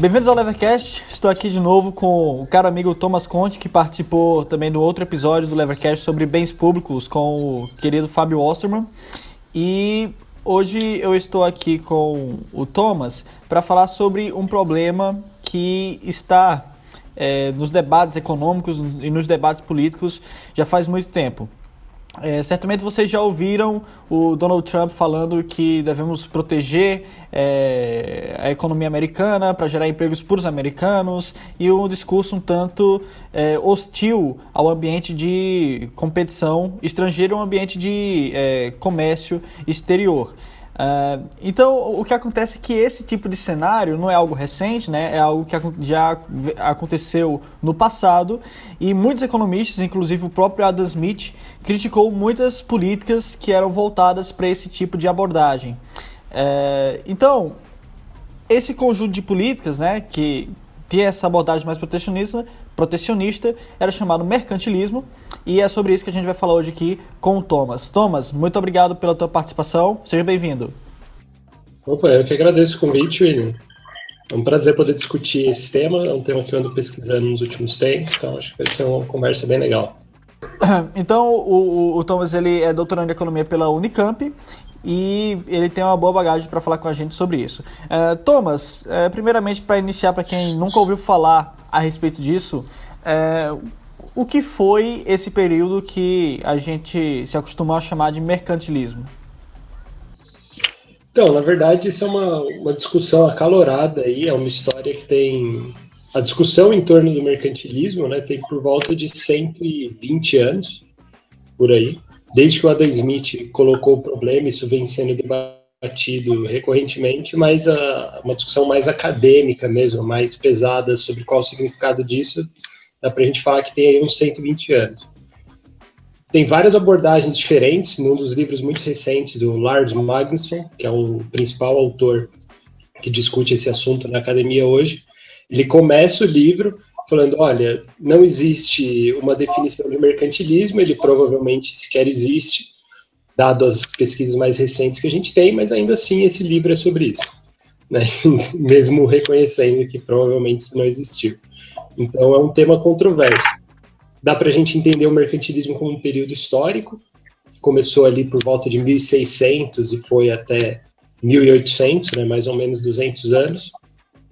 Bem-vindos ao Levercast. Estou aqui de novo com o caro amigo Thomas Conte, que participou também do outro episódio do Levercast sobre bens públicos com o querido Fábio Osterman. E hoje eu estou aqui com o Thomas para falar sobre um problema que está é, nos debates econômicos e nos debates políticos já faz muito tempo. É, certamente vocês já ouviram o Donald Trump falando que devemos proteger é, a economia americana para gerar empregos para os americanos e um discurso um tanto é, hostil ao ambiente de competição estrangeira, um ambiente de é, comércio exterior. Uh, então, o que acontece é que esse tipo de cenário não é algo recente, né? é algo que já aconteceu no passado e muitos economistas, inclusive o próprio Adam Smith, criticou muitas políticas que eram voltadas para esse tipo de abordagem. Uh, então, esse conjunto de políticas né, que tinha essa abordagem mais protecionista, protecionista, era chamado mercantilismo, e é sobre isso que a gente vai falar hoje aqui com o Thomas. Thomas, muito obrigado pela tua participação, seja bem-vindo. Opa, eu que agradeço o convite, William. É um prazer poder discutir esse tema, é um tema que eu ando pesquisando nos últimos tempos, então acho que vai ser uma conversa bem legal. Então, o, o, Thomas ele é doutorando em economia pela Unicamp e ele tem uma boa bagagem para falar com a gente sobre isso. Uh, Thomas, uh, primeiramente para iniciar, para quem nunca ouviu falar a respeito disso, uh, o que foi esse período que a gente se acostumou a chamar de mercantilismo? Então, na verdade, isso é uma, uma discussão acalorada aí, é uma história que tem. A discussão em torno do mercantilismo né, tem por volta de 120 anos, por aí desde que o Adam Smith colocou o problema, isso vem sendo debatido recorrentemente, mas a, uma discussão mais acadêmica mesmo, mais pesada sobre qual o significado disso, dá para a gente falar que tem aí uns 120 anos. Tem várias abordagens diferentes, num dos livros muito recentes do Lars Magnusson, que é o principal autor que discute esse assunto na academia hoje, ele começa o livro falando, olha, não existe uma definição de mercantilismo, ele provavelmente sequer existe, dado as pesquisas mais recentes que a gente tem, mas ainda assim esse livro é sobre isso, né? mesmo reconhecendo que provavelmente não existiu. Então é um tema controverso. Dá para a gente entender o mercantilismo como um período histórico, começou ali por volta de 1600 e foi até 1800, né, mais ou menos 200 anos,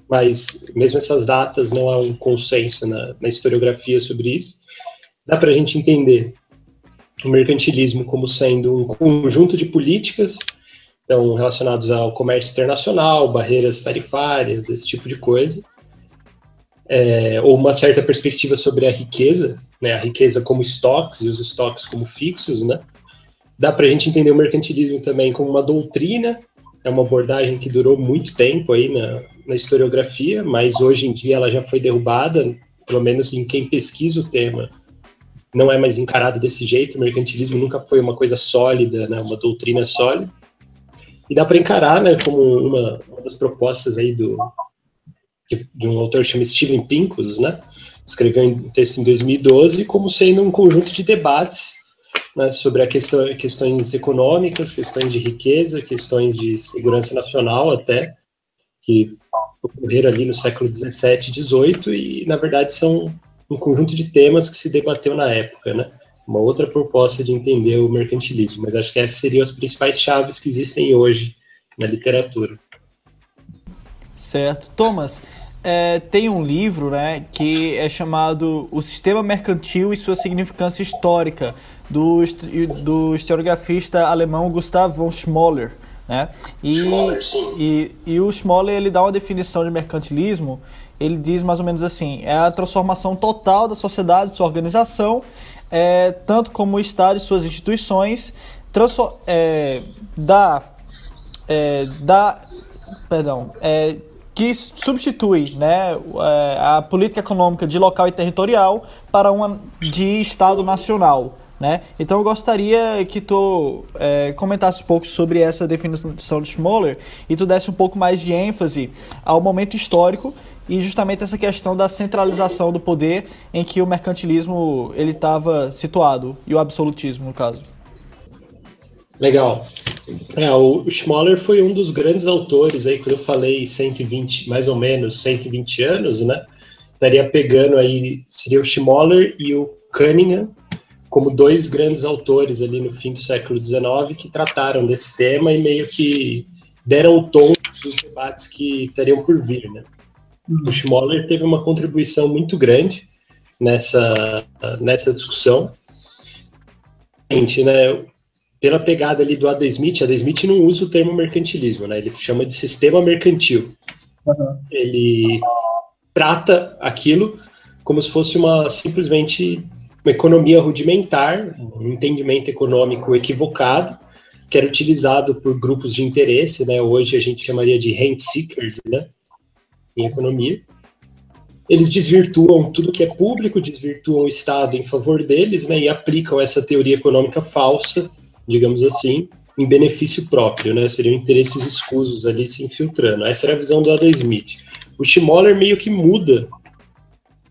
mas mesmo essas datas não há um consenso na, na historiografia sobre isso. Dá para a gente entender o mercantilismo como sendo um conjunto de políticas então, relacionados ao comércio internacional, barreiras tarifárias, esse tipo de coisa, é, ou uma certa perspectiva sobre a riqueza, né, a riqueza como estoques e os estoques como fixos, né? Dá para a gente entender o mercantilismo também como uma doutrina, é uma abordagem que durou muito tempo aí na, na historiografia, mas hoje em dia ela já foi derrubada, pelo menos em quem pesquisa o tema. Não é mais encarado desse jeito, o mercantilismo nunca foi uma coisa sólida, né, uma doutrina sólida. E dá para encarar né, como uma, uma, das propostas aí do, de, um autor chamado Steven Pincus, né, escreveu um texto em 2012, como sendo um conjunto de debates né, sobre a questão, questões econômicas, questões de riqueza, questões de segurança nacional até, que ocorreram ali no século 17 e 18 e, na verdade, são um conjunto de temas que se debateu na época, né? Uma outra proposta de entender o mercantilismo, mas acho que essas seriam as principais chaves que existem hoje na literatura. Certo. Thomas, é, tem um livro né, que é chamado O Sistema Mercantil e Sua Significância Histórica, do, do historiografista alemão Gustav von Schmoller. Né? E, e, e o Schmoller ele dá uma definição de mercantilismo, ele diz mais ou menos assim, é a transformação total da sociedade, sua organização, é, tanto como o Estado e suas instituições, é, da, é, da, perdão, é, que substitui né, é, a política econômica de local e territorial para uma de Estado nacional. Né? Então eu gostaria que tu é, comentasse um pouco sobre essa definição de Schmoller e tu desse um pouco mais de ênfase ao momento histórico e justamente essa questão da centralização do poder em que o mercantilismo ele estava situado e o absolutismo no caso. Legal. É, o Schmoller foi um dos grandes autores aí, quando eu falei 120, mais ou menos 120 anos, né? Estaria pegando aí, seria o Schmoller e o Cunningham, como dois grandes autores ali no fim do século XIX que trataram desse tema e meio que deram o tom dos debates que estariam por vir, né? O Schmoller teve uma contribuição muito grande nessa, nessa discussão. Gente, né, pela pegada ali do Adam Smith, Adam Smith não usa o termo mercantilismo, né? Ele chama de sistema mercantil. Uhum. Ele trata aquilo como se fosse uma simplesmente uma economia rudimentar, um entendimento econômico equivocado, que era utilizado por grupos de interesse, né? Hoje a gente chamaria de rent seekers, né? Em economia. Eles desvirtuam tudo que é público, desvirtuam o Estado em favor deles, né? E aplicam essa teoria econômica falsa, digamos assim, em benefício próprio, né? Seriam interesses escusos ali se infiltrando. Essa era a visão do Adam Smith. O Schmoller meio que muda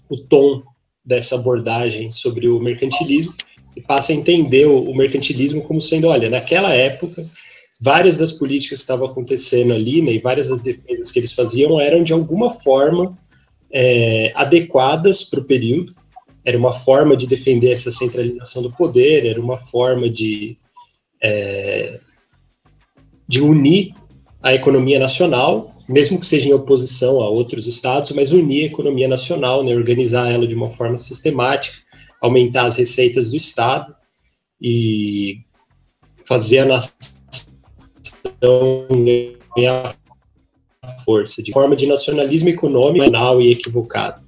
o tom dessa abordagem sobre o mercantilismo e passa a entender o, mercantilismo como sendo, olha, naquela época, várias das políticas que estavam acontecendo ali, né, e várias das defesas que eles faziam eram de alguma forma é, adequadas para o período. Era uma forma de defender essa centralização do poder, era uma forma de, é, de unir a economia nacional, mesmo que seja em oposição a outros estados, mas unir a economia nacional, né, organizar ela de uma forma sistemática, aumentar as receitas do estado e fazer a nação ganhar força, de forma de nacionalismo econômico banal e equivocado,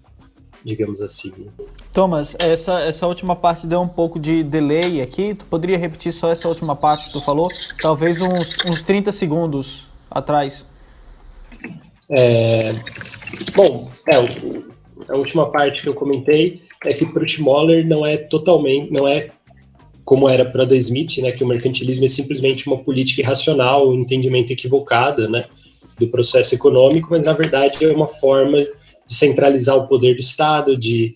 digamos assim. Thomas, essa, essa última parte deu um pouco de delay aqui. Tu poderia repetir só essa última parte que tu falou? Talvez uns, uns 30 segundos atrás. É, bom, é, a última parte que eu comentei é que para o Schmoller não é totalmente, não é como era para Adam Smith, né, que o mercantilismo é simplesmente uma política irracional, um entendimento equivocado, né, do processo econômico, mas na verdade é uma forma de centralizar o poder do Estado, de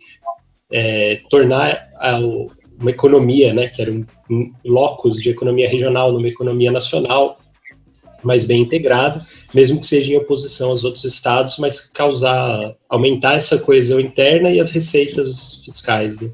é, tornar a, uma economia, né, que era um, um locus de economia regional numa economia nacional, mais bem integrada, mesmo que seja em oposição aos outros estados, mas causar, aumentar essa coesão interna e as receitas fiscais. Né?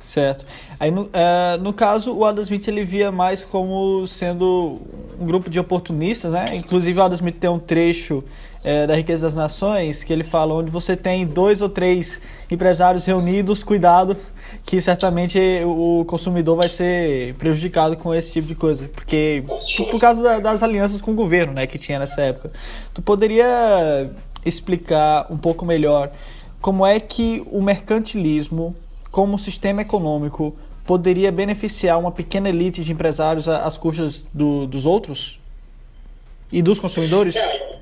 Certo. Aí, no, uh, no caso, o Adam Smith ele via mais como sendo um grupo de oportunistas, né? Inclusive, o Adam Smith tem um trecho é, da Riqueza das Nações que ele fala onde você tem dois ou três empresários reunidos, cuidado, que certamente o consumidor vai ser prejudicado com esse tipo de coisa, porque por causa da, das alianças com o governo, né, que tinha nessa época. Tu poderia explicar um pouco melhor como é que o mercantilismo, como sistema econômico, poderia beneficiar uma pequena elite de empresários às custas do, dos outros e dos consumidores? É,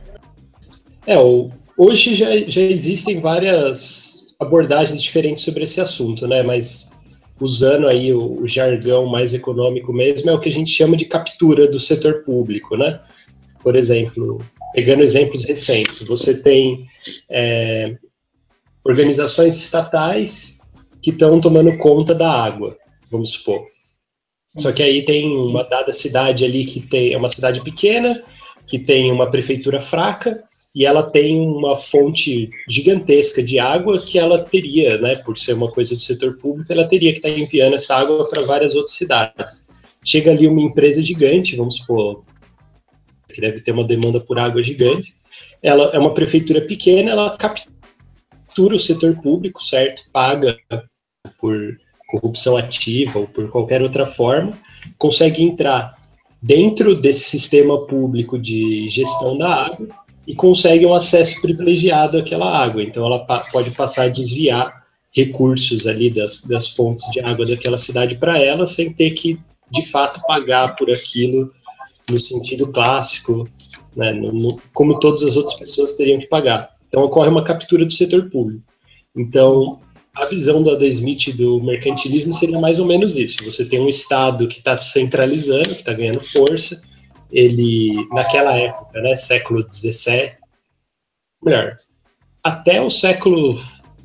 hoje já, já existem várias abordagens diferentes sobre esse assunto, né? Mas usando aí o, o, jargão mais econômico mesmo, é o que a gente chama de captura do setor público, né? Por exemplo, pegando exemplos recentes, você tem é, organizações estatais que estão tomando conta da água, vamos supor. Só que aí tem uma dada cidade ali que tem é uma cidade pequena, que tem uma prefeitura fraca, e ela tem uma fonte gigantesca de água que ela teria, né, por ser uma coisa do setor público, ela teria que estar enviando essa água para várias outras cidades. Chega ali uma empresa gigante, vamos supor, que deve ter uma demanda por água gigante, ela é uma prefeitura pequena, ela captura o setor público, certo? Paga por corrupção ativa ou por qualquer outra forma, consegue entrar dentro desse sistema público de gestão da água e consegue um acesso privilegiado àquela água. Então, ela pa pode passar a desviar recursos ali das, das fontes de água daquela cidade para ela, sem ter que, de fato, pagar por aquilo no sentido clássico, né, no, no, como todas as outras pessoas teriam que pagar. Então, ocorre uma captura do setor público. Então, a visão do Adam Smith do mercantilismo seria mais ou menos isso. Você tem um Estado que está centralizando, que está ganhando força, ele, naquela época, né, século XVII, melhor, até o século,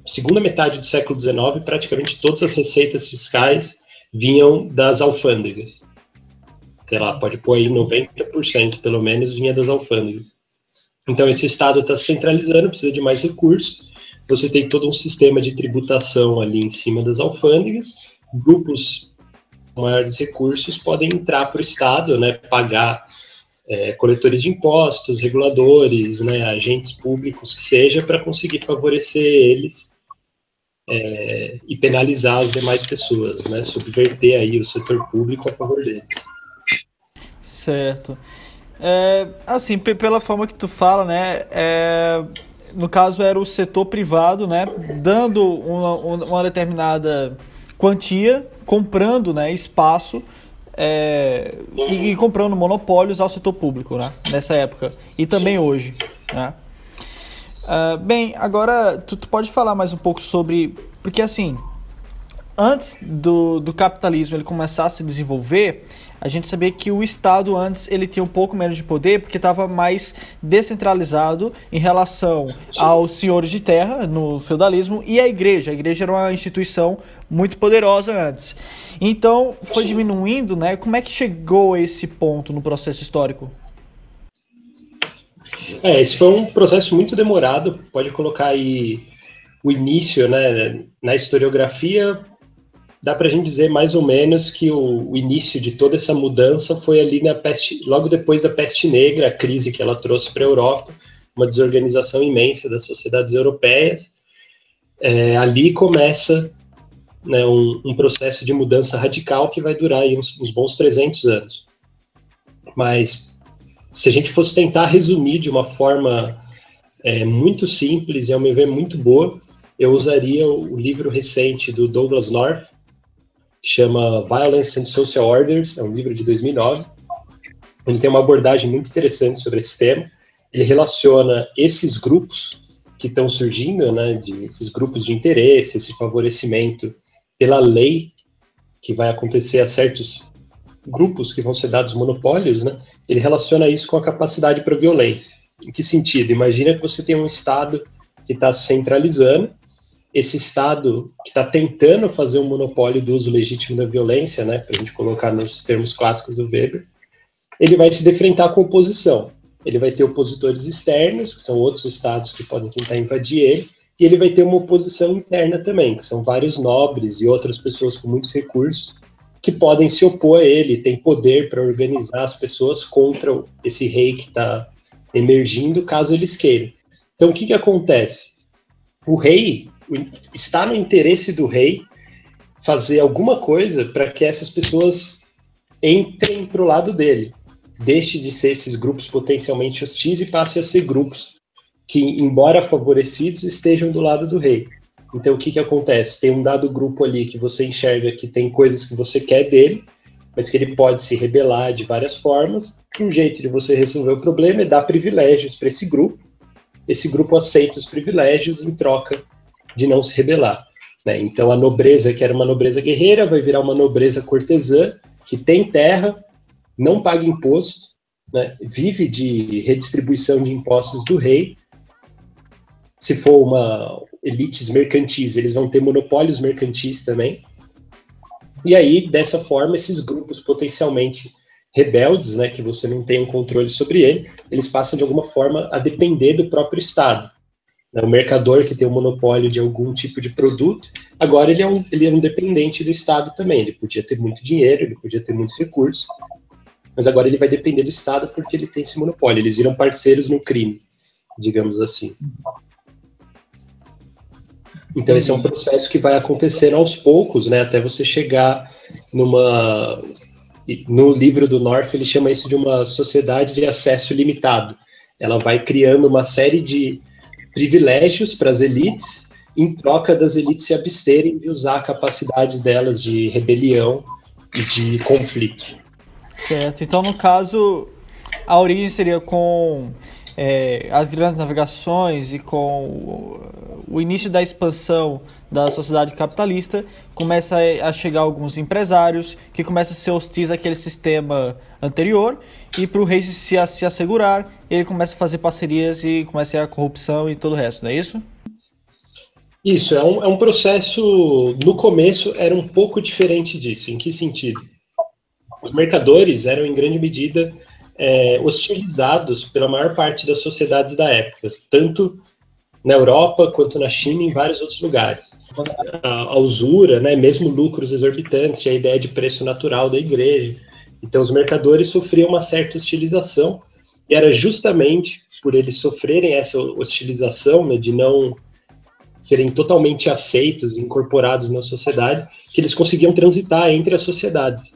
segunda metade do século XIX, praticamente todas as receitas fiscais vinham das alfândegas, sei lá, pode pôr aí 90% pelo menos vinha das alfândegas. Então esse Estado está centralizando, precisa de mais recursos. Você tem todo um sistema de tributação ali em cima das alfândegas. Grupos maiores recursos podem entrar para o Estado, né, pagar é, coletores de impostos, reguladores, né, agentes públicos que seja, para conseguir favorecer eles é, e penalizar as demais pessoas, né, subverter aí o setor público a favor deles. Certo. É, assim, pela forma que tu fala, né, é, no caso era o setor privado, né, dando uma, uma determinada quantia, comprando, né, espaço é, e, e, comprando monopólios ao setor público, né, nessa época e também hoje, né. Uh, bem, agora tu, tu pode falar mais um pouco sobre, porque assim, antes do, do capitalismo ele começar a se desenvolver, a gente sabia que o Estado antes ele tinha um pouco menos de poder porque estava mais descentralizado em relação aos senhores de terra no feudalismo e a igreja. A igreja era uma instituição muito poderosa antes. Então foi diminuindo, né? Como é que chegou a esse ponto no processo histórico? É, esse foi um processo muito demorado. Pode colocar aí o início, né? Na historiografia dá para a gente dizer mais ou menos que o, o, início de toda essa mudança foi ali na peste, logo depois da peste negra, a crise que ela trouxe para a Europa, uma desorganização imensa das sociedades europeias. É, ali começa né, um, um, processo de mudança radical que vai durar uns, uns bons 300 anos. Mas se a gente fosse tentar resumir de uma forma é, muito simples e ao meu ver muito boa, eu usaria o livro recente do Douglas North, chama Violence and Social Orders, é um livro de 2009. Ele tem uma abordagem muito interessante sobre esse tema. Ele relaciona esses grupos que estão surgindo, né, de, esses grupos de interesse, esse favorecimento pela lei que vai acontecer a certos grupos que vão ser dados monopólios, né, ele relaciona isso com a capacidade para violência. Em que sentido? Imagina que você tem um Estado que está centralizando esse Estado que está tentando fazer um monopólio do uso legítimo da violência, né, para a gente colocar nos termos clássicos do Weber, ele vai se defrentar com oposição. Ele vai ter opositores externos, que são outros estados que podem tentar invadir ele, e ele vai ter uma oposição interna também, que são vários nobres e outras pessoas com muitos recursos que podem se opor a ele, tem poder para organizar as pessoas contra esse rei que está emergindo, caso eles queiram. Então, o que, que acontece? O rei está no interesse do rei fazer alguma coisa para que essas pessoas entrem para o lado dele. Deixe de ser esses grupos potencialmente hostis e passe a ser grupos que, embora favorecidos, estejam do lado do rei. Então, o que, que acontece? Tem um dado grupo ali que você enxerga que tem coisas que você quer dele, mas que ele pode se rebelar de várias formas. Um jeito de você resolver o problema é dar privilégios para esse grupo. Esse grupo aceita os privilégios em troca de não se rebelar. Né? Então a nobreza, que era uma nobreza guerreira, vai virar uma nobreza cortesã, que tem terra, não paga imposto, né? vive de redistribuição de impostos do rei. Se for uma elites mercantis, eles vão ter monopólios mercantis também. E aí, dessa forma, esses grupos potencialmente rebeldes, né, que você não tem um controle sobre ele, eles passam de alguma forma a depender do próprio Estado. O mercador que tem o monopólio de algum tipo de produto, agora ele é, um, ele é um dependente do Estado também. Ele podia ter muito dinheiro, ele podia ter muitos recursos, mas agora ele vai depender do Estado porque ele tem esse monopólio. Eles viram parceiros no crime, digamos assim. Então esse é um processo que vai acontecendo aos poucos, né, até você chegar numa no livro do North ele chama isso de uma sociedade de acesso limitado. Ela vai criando uma série de privilégios para as elites, em troca das elites se absterem de usar a capacidade delas de rebelião e de conflito. Certo. Então, no caso, a origem seria com é, as grandes navegações e com o início da expansão da sociedade capitalista, começa a chegar alguns empresários que começam a ser hostis àquele sistema anterior e para o rei se, se assegurar, ele começa a fazer parcerias e começa a, a corrupção e todo o resto, não é isso? Isso, é um, é um processo, no começo era um pouco diferente disso. Em que sentido? os mercadores eram em grande medida é, hostilizados pela maior parte das sociedades da época, tanto na Europa quanto na China e em vários outros lugares. A, a usura, né, mesmo lucros exorbitantes, a ideia de preço natural da igreja. Então, os mercadores sofriam uma certa hostilização, e era justamente por eles sofrerem essa hostilização, né, de não serem totalmente aceitos, incorporados na sociedade, que eles conseguiam transitar entre as sociedades.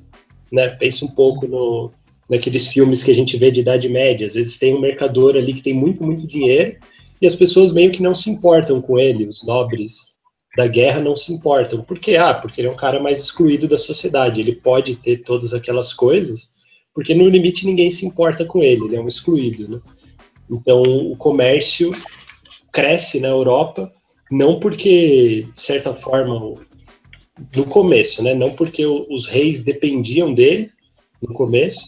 Né? Pensa um pouco no, naqueles filmes que a gente vê de Idade Média. Às vezes tem um mercador ali que tem muito, muito dinheiro e as pessoas meio que não se importam com ele, os nobres da guerra não se importam. Por quê? Ah, porque ele é um cara mais excluído da sociedade. Ele pode ter todas aquelas coisas, porque no limite ninguém se importa com ele, ele é um excluído. Né? Então o comércio cresce na Europa não porque, de certa forma, no começo, né? Não porque os reis dependiam dele no começo,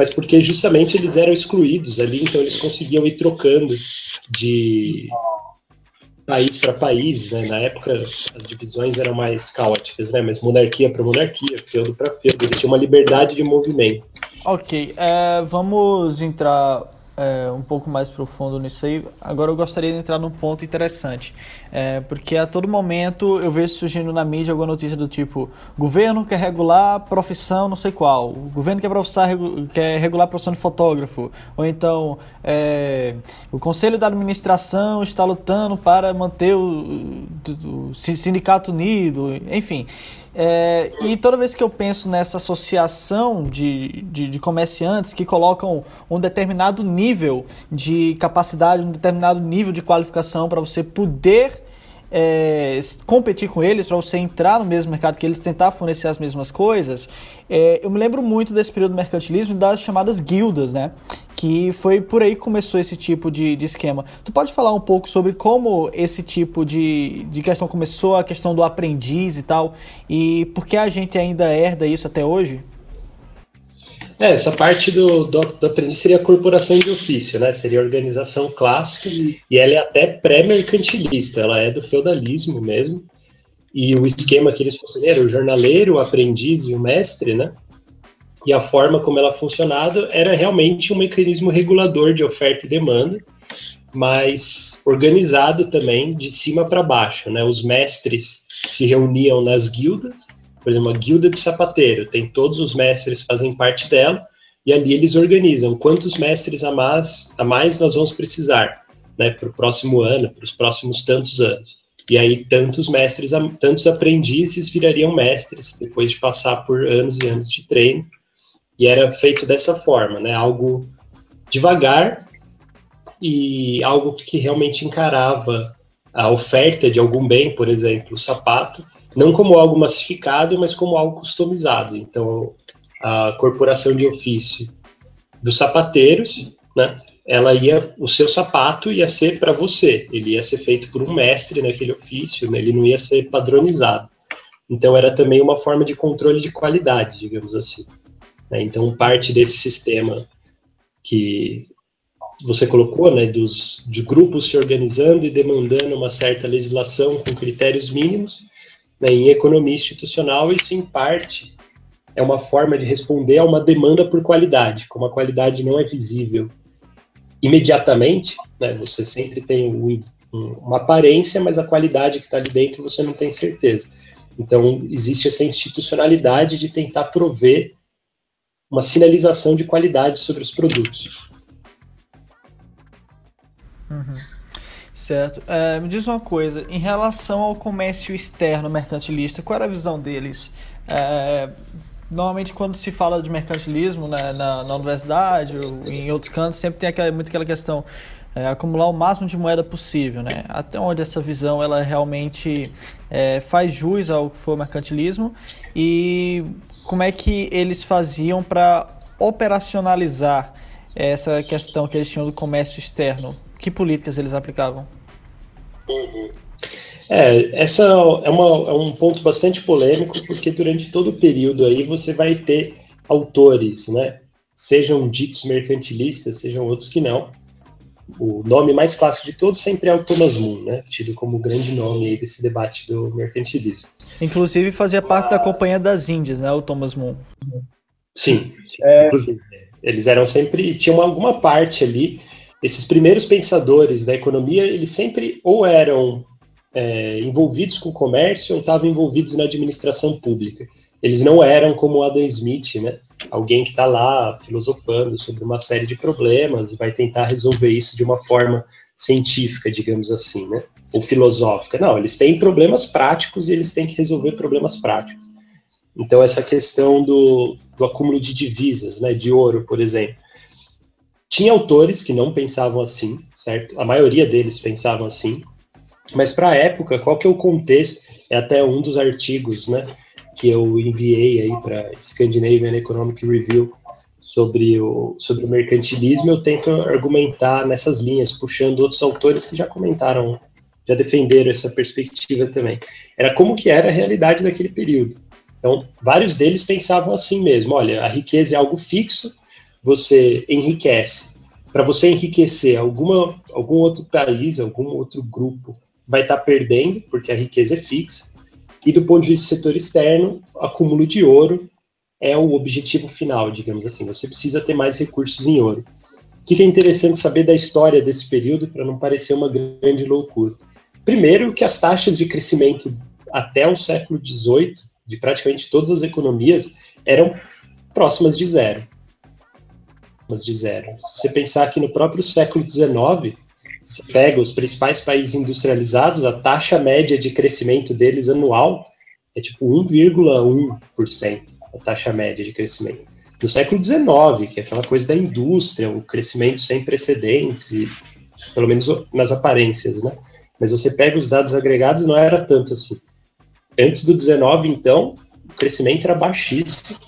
mas porque justamente eles eram excluídos ali, então eles conseguiam ir trocando de país para país, né? Na época as divisões eram mais caóticas, né? Mas monarquia para monarquia, feudo para feudo, eles tinham uma liberdade de movimento. Ok, é, vamos entrar é, um pouco mais profundo nisso aí. Agora eu gostaria de entrar num ponto interessante, é, porque a todo momento eu vejo surgindo na mídia alguma notícia do tipo: governo quer regular profissão não sei qual, o governo quer, quer regular a profissão de fotógrafo, ou então é, o conselho da administração está lutando para manter o, o, o sindicato unido, enfim. É, e toda vez que eu penso nessa associação de, de, de, comerciantes que colocam um determinado nível de capacidade, um determinado nível de qualificação para você poder é, competir com eles, para você entrar no mesmo mercado que eles, tentar fornecer as mesmas coisas, é, eu me lembro muito desse período do mercantilismo das chamadas guildas, né? Que foi por aí que começou esse tipo de, de esquema. Tu pode falar um pouco sobre como esse tipo de, de questão começou, a questão do aprendiz e tal, e por que a gente ainda herda isso até hoje? É, essa parte do, do, do, aprendiz seria a corporação de ofício, né? Seria a organização clássica e ela é até pré-mercantilista, ela é do feudalismo mesmo. E o esquema que eles era o jornaleiro, o aprendiz e o mestre, né? E a forma como ela funcionava era realmente um mecanismo regulador de oferta e demanda, mas organizado também de cima para baixo, né? Os mestres se reuniam nas guildas por exemplo, a guilda de sapateiro, tem todos os mestres fazem parte dela, e ali eles organizam quantos mestres a mais, a mais nós vamos precisar, né, para o próximo ano, para os próximos tantos anos. E aí tantos mestres, tantos aprendizes virariam mestres depois de passar por anos e anos de treino. E era feito dessa forma, né, algo devagar e algo que realmente encarava a oferta de algum bem, por exemplo, o sapato, não como algo massificado, mas como algo customizado. Então, a corporação de ofício dos sapateiros, né, ela ia, o seu sapato ia ser para você, ele ia ser feito por um mestre naquele ofício, né, ele não ia ser padronizado. Então, era também uma forma de controle de qualidade, digamos assim. Né? Então, parte desse sistema que você colocou, né, dos, de grupos se organizando e demandando uma certa legislação com critérios mínimos, né, em economia institucional, isso em parte é uma forma de responder a uma demanda por qualidade. Como a qualidade não é visível imediatamente, né, você sempre tem um, um, uma aparência, mas a qualidade que está ali dentro você não tem certeza. Então, existe essa institucionalidade de tentar prover uma sinalização de qualidade sobre os produtos. Uhum. Certo. É, me diz uma coisa, em relação ao comércio externo mercantilista, qual era a visão deles? É, normalmente quando se fala de mercantilismo né, na, na, universidade ou em outros cantos, sempre tem aquela, muito aquela questão é, acumular o máximo de moeda possível, né? Até onde essa visão ela realmente é, faz jus ao que foi o mercantilismo e como é que eles faziam para operacionalizar essa questão que eles tinham do comércio externo? Que políticas eles aplicavam? Uhum. É, essa é, uma, é um ponto bastante polêmico, porque durante todo o período aí você vai ter autores, né? Sejam ditos mercantilistas, sejam outros que não. O nome mais clássico de todos sempre é o Thomas Moon, né? Tido como grande nome aí desse debate do mercantilismo. Inclusive fazia parte da Companhia das Índias, né? O Thomas Moon. Sim, é... inclusive. Eles eram sempre. tinham alguma parte ali. Esses primeiros pensadores da economia, eles sempre ou eram é, envolvidos com o comércio ou estavam envolvidos na administração pública. Eles não eram como Adam Smith, né? Alguém que está lá filosofando sobre uma série de problemas e vai tentar resolver isso de uma forma científica, digamos assim, né? Ou filosófica. Não, eles têm problemas práticos e eles têm que resolver problemas práticos. Então, essa questão do, do acúmulo de divisas, né, de ouro, por exemplo. Tinha autores que não pensavam assim, certo? A maioria deles pensavam assim. Mas, para a época, qual que é o contexto? É até um dos artigos né, que eu enviei aí para Scandinavian Economic Review sobre o, sobre o mercantilismo. Eu tento argumentar nessas linhas, puxando outros autores que já comentaram, já defenderam essa perspectiva também. Era como que era a realidade daquele período então, vários deles pensavam assim mesmo: olha, a riqueza é algo fixo, você enriquece. Para você enriquecer alguma, algum outro país, algum outro grupo, vai estar tá perdendo, porque a riqueza é fixa. E do ponto de vista do setor externo, acúmulo de ouro é o objetivo final, digamos assim. Você precisa ter mais recursos em ouro. O que é interessante saber da história desse período para não parecer uma grande loucura? Primeiro, que as taxas de crescimento até o século XVIII de praticamente todas as economias eram próximas de zero. De zero. Se você pensar que no próprio século XIX, se pega os principais países industrializados, a taxa média de crescimento deles anual é tipo 1,1% a taxa média de crescimento. No século XIX, que é aquela coisa da indústria, o crescimento sem precedentes, e, pelo menos nas aparências, né? Mas você pega os dados agregados, não era tanto assim. Antes do 19, então, o crescimento era baixíssimo.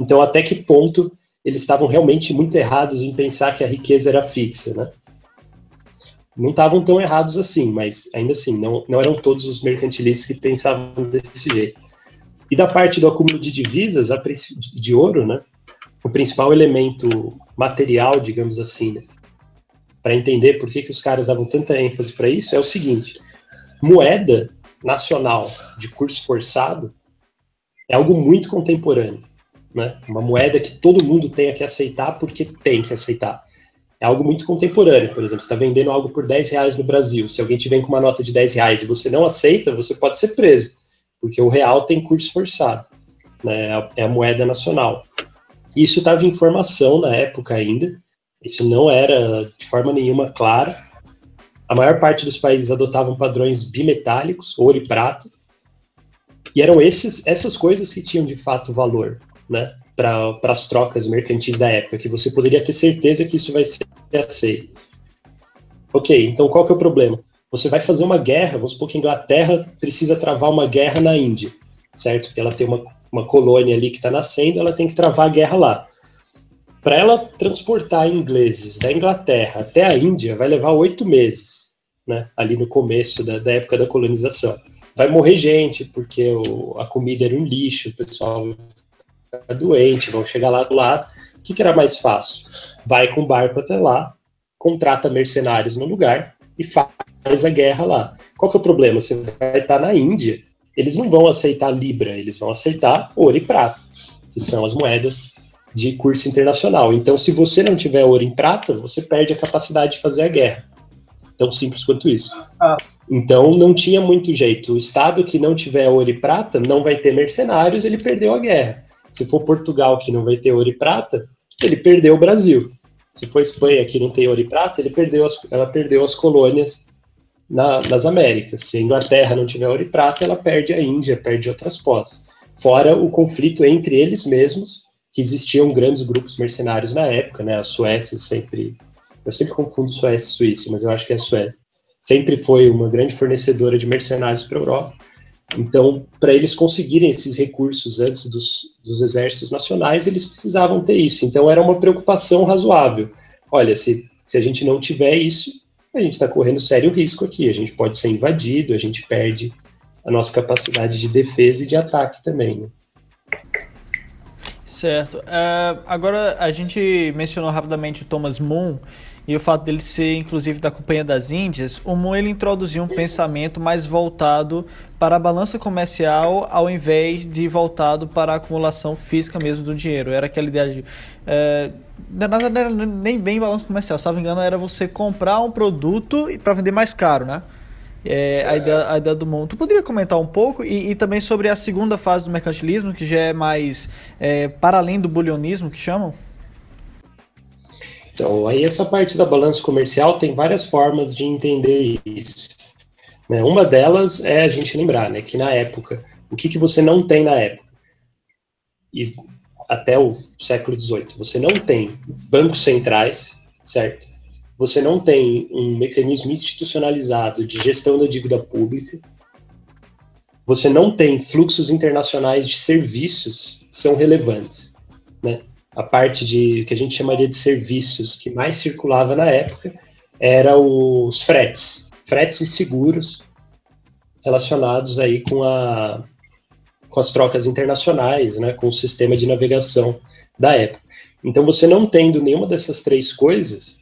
Então, até que ponto eles estavam realmente muito errados em pensar que a riqueza era fixa, né? Não estavam tão errados assim, mas ainda assim, não, não eram todos os mercantilistas que pensavam desse jeito. E da parte do acúmulo de divisas, de ouro, né? O principal elemento material, digamos assim, né? para entender por que, que os caras davam tanta ênfase para isso, é o seguinte: moeda nacional de curso forçado é algo muito contemporâneo. Né? Uma moeda que todo mundo tenha que aceitar porque tem que aceitar. É algo muito contemporâneo. Por exemplo, você está vendendo algo por 10 reais no Brasil. Se alguém te vem com uma nota de 10 reais e você não aceita, você pode ser preso, porque o real tem curso forçado. Né? É a moeda nacional. Isso estava em formação na época ainda. Isso não era de forma nenhuma claro a maior parte dos países adotavam padrões bimetálicos, ouro e prata, e eram esses, essas coisas que tinham de fato valor, né, para as trocas mercantis da época, que você poderia ter certeza que isso vai ser aceito. Ok, então qual que é o problema? Você vai fazer uma guerra, vamos supor que a Inglaterra precisa travar uma guerra na Índia, certo? Porque ela tem uma, uma colônia ali que está nascendo, ela tem que travar a guerra lá. Para ela transportar ingleses da Inglaterra até a Índia, vai levar oito meses, né? Ali no começo da, da época da colonização. Vai morrer gente, porque o, a comida era um lixo, o pessoal fica doente, vão chegar lá do lado. O que, que era mais fácil? Vai com barco até lá, contrata mercenários no lugar e faz a guerra lá. Qual que é o problema? Você vai estar na Índia, eles não vão aceitar libra, eles vão aceitar ouro e prata, que são as moedas de curso internacional. Então, se você não tiver ouro em prata, você perde a capacidade de fazer a guerra. Tão simples quanto isso. Ah. Então, não tinha muito jeito. O Estado que não tiver ouro e prata não vai ter mercenários, ele perdeu a guerra. Se for Portugal que não vai ter ouro e prata, ele perdeu o Brasil. Se for Espanha que não tem ouro e prata, ele perdeu as, ela perdeu as colônias na, nas Américas. Se a Inglaterra não tiver ouro e prata, ela perde a Índia, perde outras posses. Fora o conflito entre eles mesmos, que existiam grandes grupos mercenários na época, né? A Suécia sempre, eu sempre confundo Suécia e Suíça, mas eu acho que é a Suécia. Sempre foi uma grande fornecedora de mercenários para a Europa. Então, para eles conseguirem esses recursos antes dos, dos exércitos nacionais, eles precisavam ter isso. Então, era uma preocupação razoável. Olha, se, se a gente não tiver isso, a gente está correndo sério risco aqui. A gente pode ser invadido, a gente perde a nossa capacidade de defesa e de ataque também. Né? Certo. Uh, agora a gente mencionou rapidamente o Thomas Moon e o fato dele ser inclusive da Companhia das Índias. O Moon ele introduziu um pensamento mais voltado para a balança comercial ao invés de voltado para a acumulação física mesmo do dinheiro. Era aquela ideia de uh, nem bem balança comercial, se não me engano, era você comprar um produto para vender mais caro, né? É, a, ideia, a ideia do mundo. Tu poderia comentar um pouco e, e, também sobre a segunda fase do mercantilismo, que já é mais é, para além do bulionismo, que chamam? Então, aí essa parte da balança comercial tem várias formas de entender isso. Né? Uma delas é a gente lembrar né, que na época, o que, que você não tem na época? E até o século XVIII, você não tem bancos centrais, certo? Você não tem um mecanismo institucionalizado de gestão da dívida pública, você não tem fluxos internacionais de serviços que são relevantes. Né? A parte de que a gente chamaria de serviços que mais circulava na época era os fretes, fretes e seguros relacionados aí com, a, com as trocas internacionais, né, com o sistema de navegação da época. Então, você não tendo nenhuma dessas três coisas,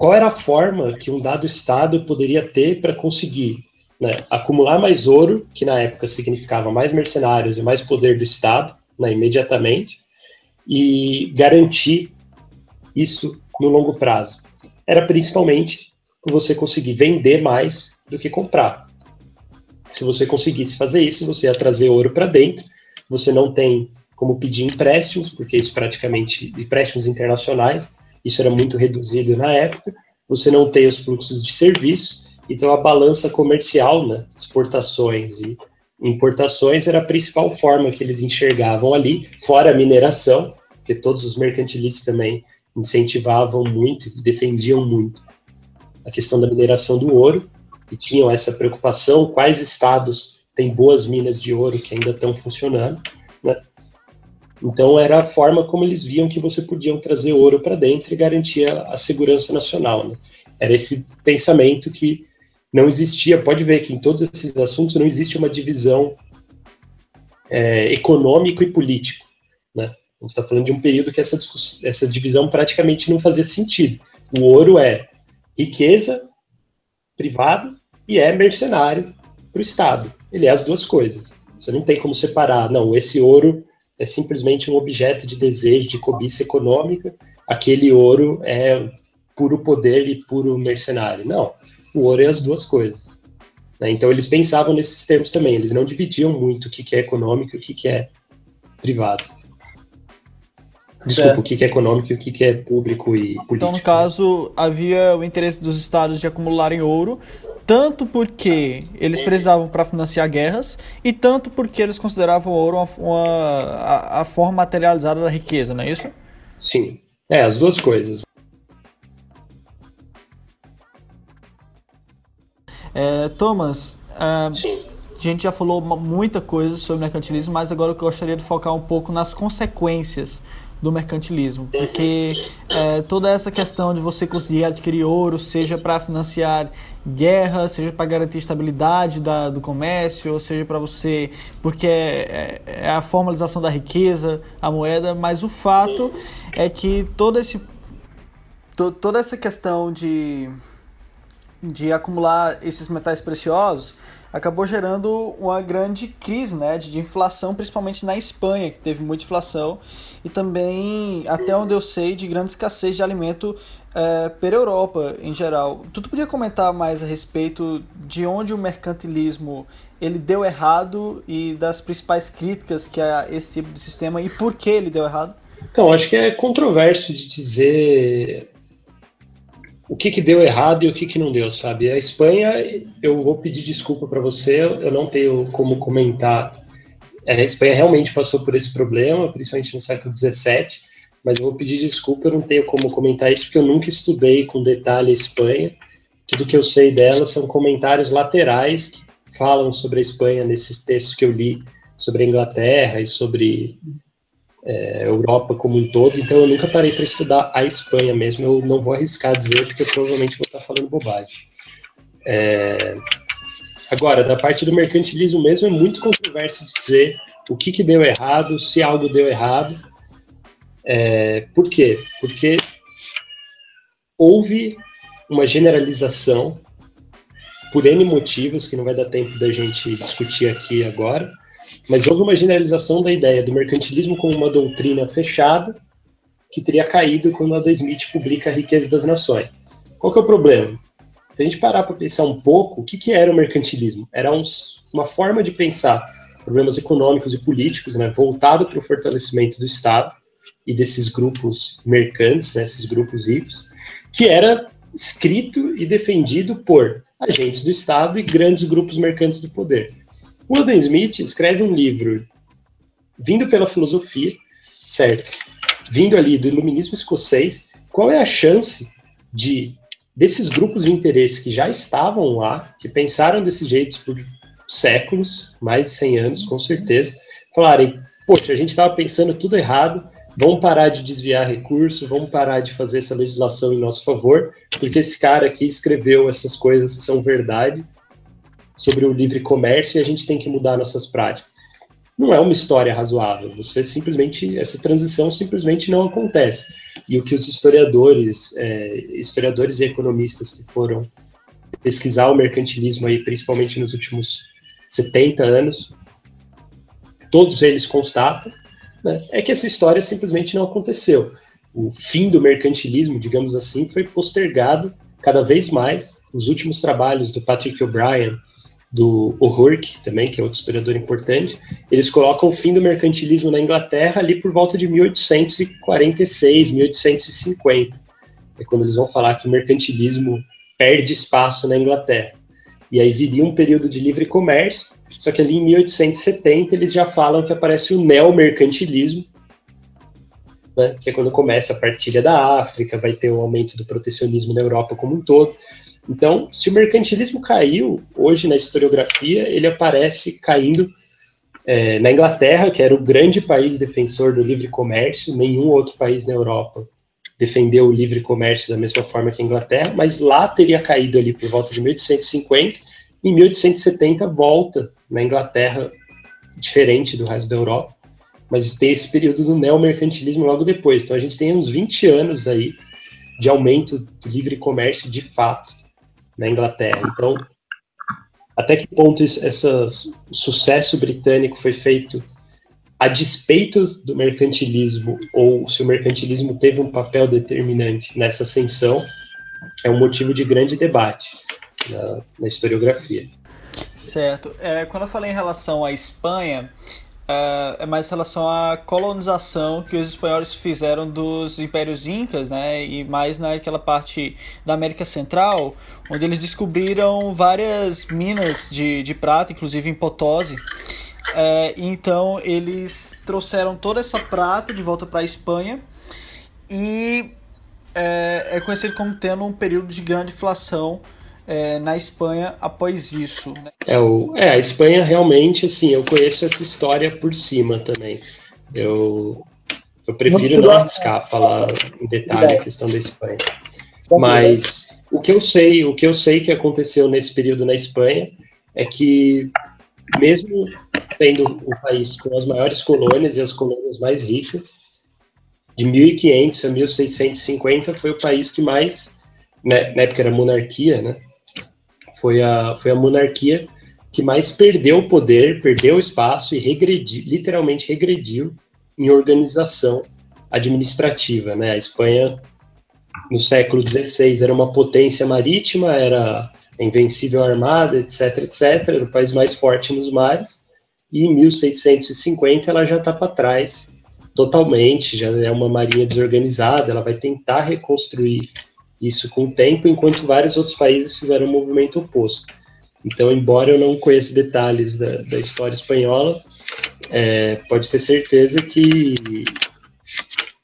qual era a forma que um dado Estado poderia ter para conseguir né, acumular mais ouro, que na época significava mais mercenários e mais poder do Estado, né, imediatamente, e garantir isso no longo prazo. Era principalmente você conseguir vender mais do que comprar. Se você conseguisse fazer isso, você ia trazer ouro para dentro, você não tem como pedir empréstimos, porque isso praticamente, empréstimos internacionais, isso era muito reduzido na época, você não tem os fluxos de serviço, então a balança comercial, né, exportações e importações, era a principal forma que eles enxergavam ali, fora a mineração, porque todos os mercantilistas também incentivavam muito e defendiam muito a questão da mineração do ouro, e tinham essa preocupação, quais estados têm boas minas de ouro que ainda estão funcionando, né? Então era a forma como eles viam que você podia trazer ouro para dentro e garantir a, a segurança nacional. Né? Era esse pensamento que não existia. Pode ver que em todos esses assuntos não existe uma divisão é, econômico e político. Né? A gente está falando de um período que essa, essa divisão praticamente não fazia sentido. O ouro é riqueza privada e é mercenário para o Estado. Ele é as duas coisas. Você não tem como separar, não, esse ouro é simplesmente um objeto de desejo, de cobiça econômica, aquele ouro é puro poder e puro mercenário. Não, o ouro é as duas coisas. Né? Então eles pensavam nesses termos também, eles não dividiam muito o que, que é econômico e o que, que é privado. Desculpa, é. o que, é econômico e o que, que é público e político. Então, no caso, havia o interesse dos estados de acumularem ouro, tanto porque eles precisavam para financiar guerras e tanto porque eles consideravam o ouro uma, uma a, a, forma materializada da riqueza, não é isso? Sim, é as duas coisas. É, Thomas, a gente já falou muita coisa sobre mercantilismo, mas agora eu gostaria de focar um pouco nas consequências do mercantilismo, porque é, toda essa questão de você conseguir adquirir ouro, seja para financiar guerra, seja para garantir estabilidade da, do comércio, ou seja para você, porque é, é, é, a formalização da riqueza, a moeda, mas o fato é que todo esse, to, toda essa questão de, de acumular esses metais preciosos acabou gerando uma grande crise né, de, de inflação, principalmente na Espanha, que teve muita inflação, e também, até onde eu sei, de grande escassez de alimento é, pela Europa em geral. Tu, podia comentar mais a respeito de onde o mercantilismo ele deu errado e das principais críticas que a esse tipo de sistema e por que ele deu errado? Então, acho que é controverso de dizer o que, que deu errado e o que, que não deu, sabe? A Espanha, eu vou pedir desculpa para você, eu não tenho como comentar. A Espanha realmente passou por esse problema, principalmente no século XVII, mas eu vou pedir desculpa, eu não tenho como comentar isso, porque eu nunca estudei com detalhe a Espanha. Tudo que eu sei dela são comentários laterais que falam sobre a Espanha nesses textos que eu li sobre a Inglaterra e sobre é, Europa como um todo, então eu nunca parei para estudar a Espanha mesmo, eu não vou arriscar dizer, porque eu provavelmente vou estar falando bobagem. É, agora, da parte do mercantilismo mesmo, é muito controverso dizer o que, que deu errado, se algo deu errado. É, por quê? Porque houve uma generalização por N motivos, que não vai dar tempo da gente discutir aqui agora, mas houve uma generalização da ideia do mercantilismo como uma doutrina fechada que teria caído quando Adam Smith publica A Riqueza das Nações. Qual que é o problema? Se a gente parar para pensar um pouco, o que, que era o mercantilismo? Era uns, uma forma de pensar problemas econômicos e políticos, né, voltado para o fortalecimento do Estado e desses grupos mercantes, né, esses grupos ricos, que era escrito e defendido por agentes do Estado e grandes grupos mercantes do poder. O Adam Smith escreve um livro vindo pela filosofia, certo? Vindo ali do iluminismo escocês, qual é a chance de desses grupos de interesse que já estavam lá, que pensaram desse jeito por séculos, mais de 100 anos, com certeza, falarem: poxa, a gente estava pensando tudo errado, vamos parar de desviar recurso, vamos parar de fazer essa legislação em nosso favor, porque esse cara aqui escreveu essas coisas que são verdade sobre o livre comércio e a gente tem que mudar nossas práticas. Não é uma história razoável, você simplesmente, essa transição simplesmente não acontece. E o que os historiadores, é, historiadores e economistas que foram pesquisar o mercantilismo aí, principalmente nos últimos 70 anos, todos eles constatam né, é que essa história simplesmente não aconteceu. O fim do mercantilismo, digamos assim, foi postergado cada vez mais. Os últimos trabalhos do Patrick O'Brien, do O'Rourke também, que é outro historiador importante, eles colocam o fim do mercantilismo na Inglaterra ali por volta de 1846, 1850. É quando eles vão falar que o mercantilismo perde espaço na Inglaterra. E aí viria um período de livre comércio, só que ali em 1870 eles já falam que aparece o neomercantilismo, né, que é quando começa a partilha da África, vai ter o aumento do protecionismo na Europa como um todo. Então, se o mercantilismo caiu, hoje na historiografia, ele aparece caindo é, na Inglaterra, que era o grande país defensor do livre comércio, nenhum outro país na Europa defendeu o livre comércio da mesma forma que a Inglaterra, mas lá teria caído ali por volta de 1850, e em 1870 volta na Inglaterra, diferente do resto da Europa, mas tem esse período do neomercantilismo logo depois. Então a gente tem uns 20 anos aí de aumento do livre comércio de fato na Inglaterra. Então, até que ponto esse sucesso britânico foi feito a despeito do mercantilismo, ou se o mercantilismo teve um papel determinante nessa ascensão, é um motivo de grande debate na, na historiografia. Certo. É, quando eu falei em relação à Espanha, é, é mais em relação à colonização que os espanhóis fizeram dos impérios incas, né, e mais naquela parte da América Central, onde eles descobriram várias minas de, de prata, inclusive em Potosí, é, então eles trouxeram toda essa prata de volta para a Espanha e é, é, conhecido como tendo um período de grande inflação é, na Espanha após isso. Né? É, o, é, a Espanha realmente, assim, eu conheço essa história por cima também. Eu, eu prefiro não arriscar falar em detalhe a questão da Espanha. Mas o que eu sei, o que eu sei que aconteceu nesse período na Espanha é que mesmo sendo o país com as maiores colônias e as colônias mais ricas, de 1500 a 1650 foi o país que mais, né, na época era monarquia, né? Foi a, foi a monarquia que mais perdeu o poder, perdeu o espaço e regrediu, literalmente regrediu em organização administrativa, né? A Espanha no século XVI era uma potência marítima, era invencível armada, etc, etc, era o país mais forte nos mares, e em 1650 ela já está para trás totalmente, já é uma marinha desorganizada, ela vai tentar reconstruir isso com o tempo, enquanto vários outros países fizeram um movimento oposto. Então, embora eu não conheça detalhes da, da história espanhola, é, pode ter certeza que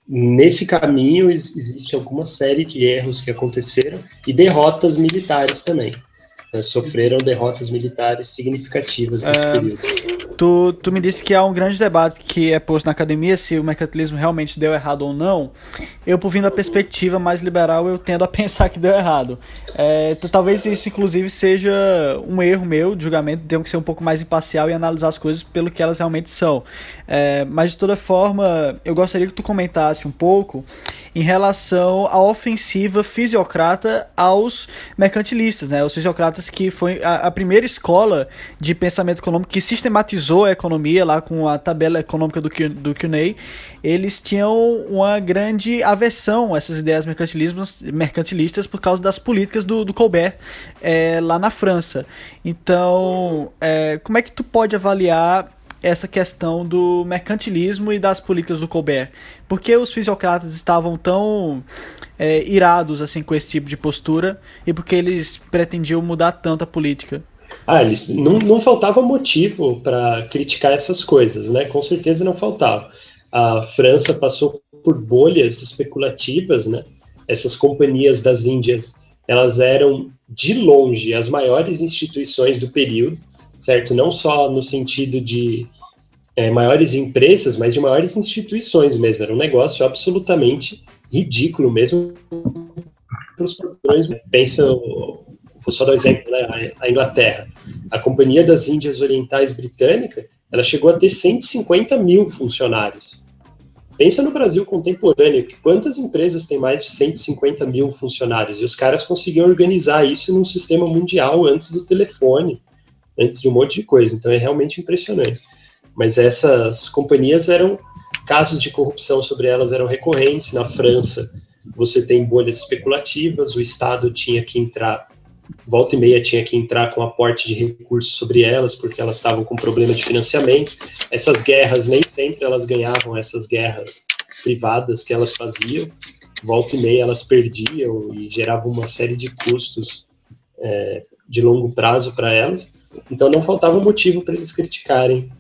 nesse caminho existe alguma série de erros que aconteceram e derrotas militares também. Né, sofreram derrotas militares significativas nesse é, período. Tu, tu me disse que há um grande debate que é posto na academia se o mercantilismo realmente deu errado ou não. Eu, por vindo da perspectiva mais liberal, eu tendo a pensar que deu errado. É, talvez isso, inclusive, seja um erro meu de julgamento. Tenho que ser um pouco mais imparcial e analisar as coisas pelo que elas realmente são. É, mas, de toda forma, eu gostaria que tu comentasse um pouco em relação à ofensiva fisiocrata aos mercantilistas, né? Os fisiocratas que foi a, a primeira escola de pensamento econômico que sistematizou a economia lá com a tabela econômica do, do CUNY, eles tinham uma grande aversão a essas ideias mercantilistas por causa das políticas do, do Colbert é, lá na França. Então, é, como é que tu pode avaliar essa questão do mercantilismo e das políticas do Colbert. Por que os fisiocratas estavam tão é, irados assim com esse tipo de postura e por que eles pretendiam mudar tanto a política? Ah, eles não, não faltava motivo para criticar essas coisas, né? Com certeza não faltava. A França passou por bolhas especulativas, né? Essas companhias das Índias, elas eram de longe as maiores instituições do período certo? Não só no sentido de é, maiores empresas, mas de maiores instituições mesmo. Era um negócio absolutamente ridículo mesmo para os patrões. Pensa, vou só dar um exemplo, né? a Inglaterra. A Companhia das Índias Orientais Britânica, ela chegou a ter 150 mil funcionários. Pensa no Brasil contemporâneo, que quantas empresas têm mais de 150 mil funcionários? E os caras conseguiam organizar isso num sistema mundial antes do telefone, antes de um monte de coisa. Então é realmente impressionante. Mas essas companhias eram casos de corrupção sobre elas eram recorrentes. Na França, você tem bolhas especulativas, o Estado tinha que entrar, volta e meia tinha que entrar com aporte de recursos sobre elas, porque elas estavam com problema de financiamento. Essas guerras, nem sempre elas ganhavam essas guerras privadas que elas faziam. Volta e meia elas perdiam e geravam uma série de custos é, de longo prazo para elas. Então não faltava motivo para eles criticarem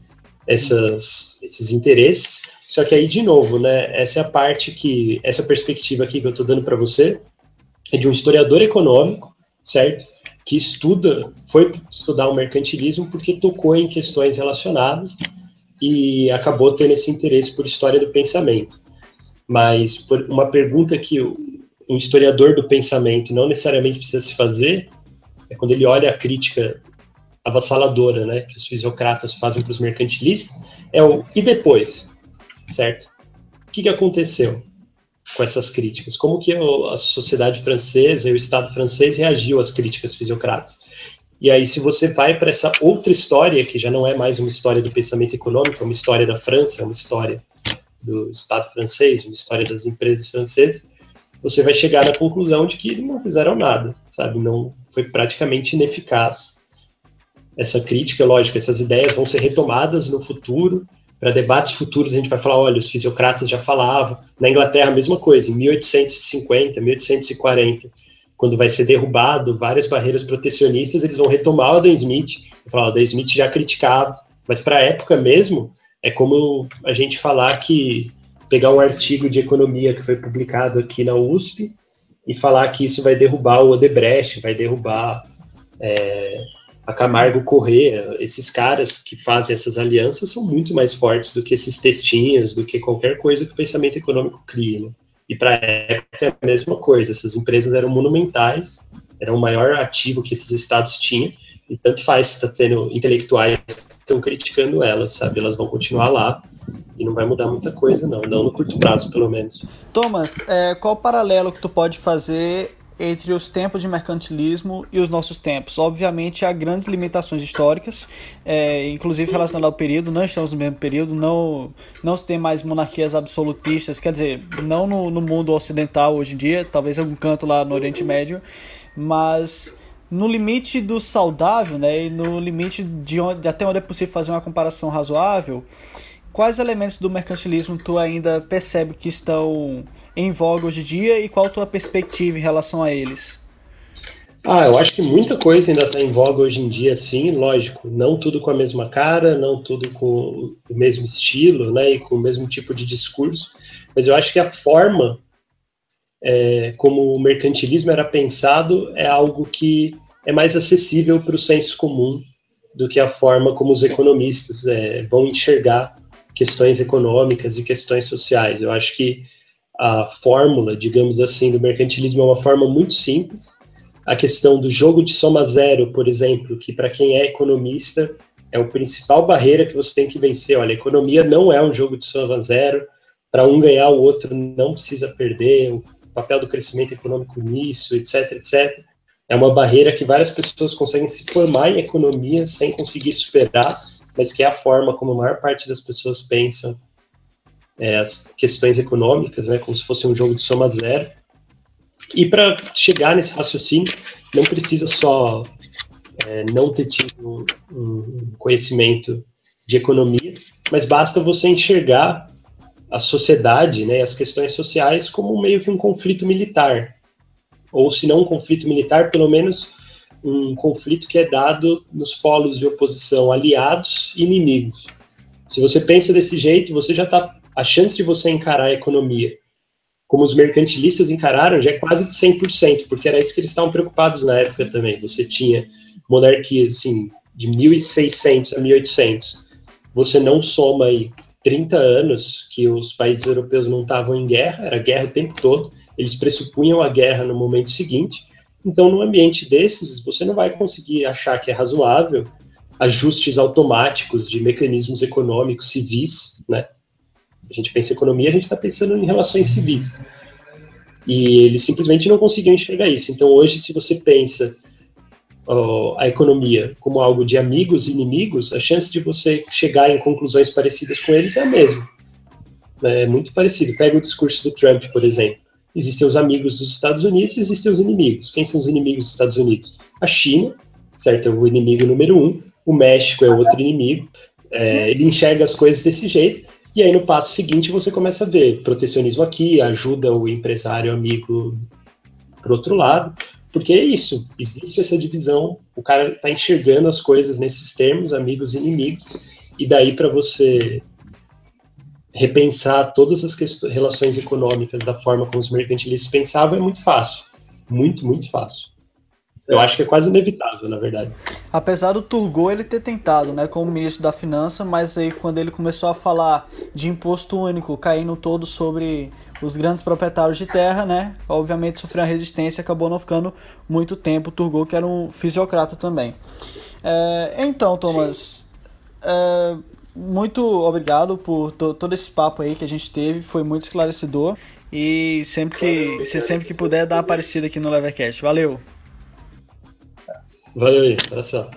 essas, esses interesses. Só que aí, de novo, né, essa é a parte que, essa perspectiva aqui que eu estou dando para você, é de um historiador econômico, certo? Que estuda, foi estudar o mercantilismo porque tocou em questões relacionadas e acabou tendo esse interesse por história do pensamento. Mas por uma pergunta que um historiador do pensamento não necessariamente precisa se fazer é quando ele olha a crítica avassaladora, né, que os fisiocratas fazem para os mercantilistas, é o e depois, certo? O que, que aconteceu com essas críticas? Como que a sociedade francesa e o Estado francês reagiu às críticas fisiocratas? E aí, se você vai para essa outra história, que já não é mais uma história do pensamento econômico, é uma história da França, é uma história do Estado francês, uma história das empresas francesas, você vai chegar na conclusão de que não fizeram nada, sabe? Não foi praticamente ineficaz essa crítica. Lógico, essas ideias vão ser retomadas no futuro. Para debates futuros, a gente vai falar: olha, os fisiocratas já falavam. Na Inglaterra, a mesma coisa, em 1850, 1840, quando vai ser derrubado várias barreiras protecionistas, eles vão retomar o Adam Smith. Falar, o Adam Smith já criticava, mas para a época mesmo, é como a gente falar que pegar um artigo de economia que foi publicado aqui na USP e falar que isso vai derrubar o Odebrecht, vai derrubar é, a Camargo Corrêa. Esses caras que fazem essas alianças são muito mais fortes do que esses textinhos, do que qualquer coisa que o pensamento econômico cria. Né? E para a época é a mesma coisa. Essas empresas eram monumentais, eram o maior ativo que esses estados tinham, e tanto faz está tendo intelectuais que estão criticando elas, sabe? Elas vão continuar lá e não vai mudar muita coisa, não, não no curto prazo, pelo menos. Thomas, é, qual o paralelo que tu pode fazer entre os tempos de mercantilismo e os nossos tempos? Obviamente há grandes limitações históricas, é, inclusive relacionadas ao período, não estamos no mesmo período, não, não se tem mais monarquias absolutistas, quer dizer, não no, no mundo ocidental hoje em dia, talvez algum canto lá no Oriente Médio, mas no limite do saudável, né, e no limite de, onde, de até onde é possível fazer uma comparação razoável, quais elementos do mercantilismo tu ainda percebe que estão em voga hoje em dia e qual a tua perspectiva em relação a eles? Ah, eu acho que muita coisa ainda está em voga hoje em dia, sim, lógico. Não tudo com a mesma cara, não tudo com o mesmo estilo, né, e com o mesmo tipo de discurso. Mas eu acho que a forma é, como o mercantilismo era pensado é algo que é mais acessível para o senso comum do que a forma como os economistas é, vão enxergar questões econômicas e questões sociais. Eu acho que a fórmula, digamos assim, do mercantilismo é uma forma muito simples. A questão do jogo de soma zero, por exemplo, que para quem é economista é o principal barreira que você tem que vencer. Olha, economia não é um jogo de soma zero. Para um ganhar, o outro não precisa perder. O papel do crescimento econômico nisso, etc, etc é uma barreira que várias pessoas conseguem se formar em economia sem conseguir superar, mas que é a forma como a maior parte das pessoas pensam é, as questões econômicas, né, como se fosse um jogo de soma zero. E para chegar nesse raciocínio, não precisa só é, não ter tido um, um conhecimento de economia, mas basta você enxergar a sociedade, né, as questões sociais como meio que um conflito militar ou se não um conflito militar, pelo menos um conflito que é dado nos polos de oposição aliados e inimigos. Se você pensa desse jeito, você já está a chance de você encarar a economia como os mercantilistas encararam já é quase de 100%, porque era isso que eles estavam preocupados na época também. Você tinha monarquias assim de 1600 a 1800. Você não soma aí 30 anos que os países europeus não estavam em guerra, era guerra o tempo todo eles pressupunham a guerra no momento seguinte. Então, num ambiente desses, você não vai conseguir achar que é razoável ajustes automáticos de mecanismos econômicos civis, né? A gente pensa em economia, a gente está pensando em relações civis. E eles simplesmente não conseguiam enxergar isso. Então, hoje, se você pensa a economia como algo de amigos e inimigos, a chance de você chegar em conclusões parecidas com eles é a mesma. É muito parecido. Pega o discurso do Trump, por exemplo. Existem os amigos dos Estados Unidos, existem os inimigos. Quem são os inimigos dos Estados Unidos? A China, certo? É o inimigo número um. O México é outro inimigo. É, ele enxerga as coisas desse jeito. E aí, no passo seguinte, você começa a ver protecionismo aqui, ajuda o empresário amigo para outro lado. Porque é isso, existe essa divisão, o cara está enxergando as coisas nesses termos, amigos e inimigos, e daí para você repensar todas as relações econômicas da forma como os mercantilistas pensavam é muito fácil. Muito, muito fácil. Eu acho que é quase inevitável, na verdade. Apesar do Turgot ele ter tentado, né, como ministro da Finança, mas aí quando ele começou a falar de imposto único caindo todo sobre os grandes proprietários de terra, né, obviamente sofreu uma resistência e acabou não ficando muito tempo. O Turgot que era um fisiocrata também. É, então, Thomas, é, muito obrigado por todo esse papo aí que a gente teve, foi muito esclarecedor. E sempre que você sempre que puder dar aparecida aqui no Levercast. Valeu. Valeu aí, abração.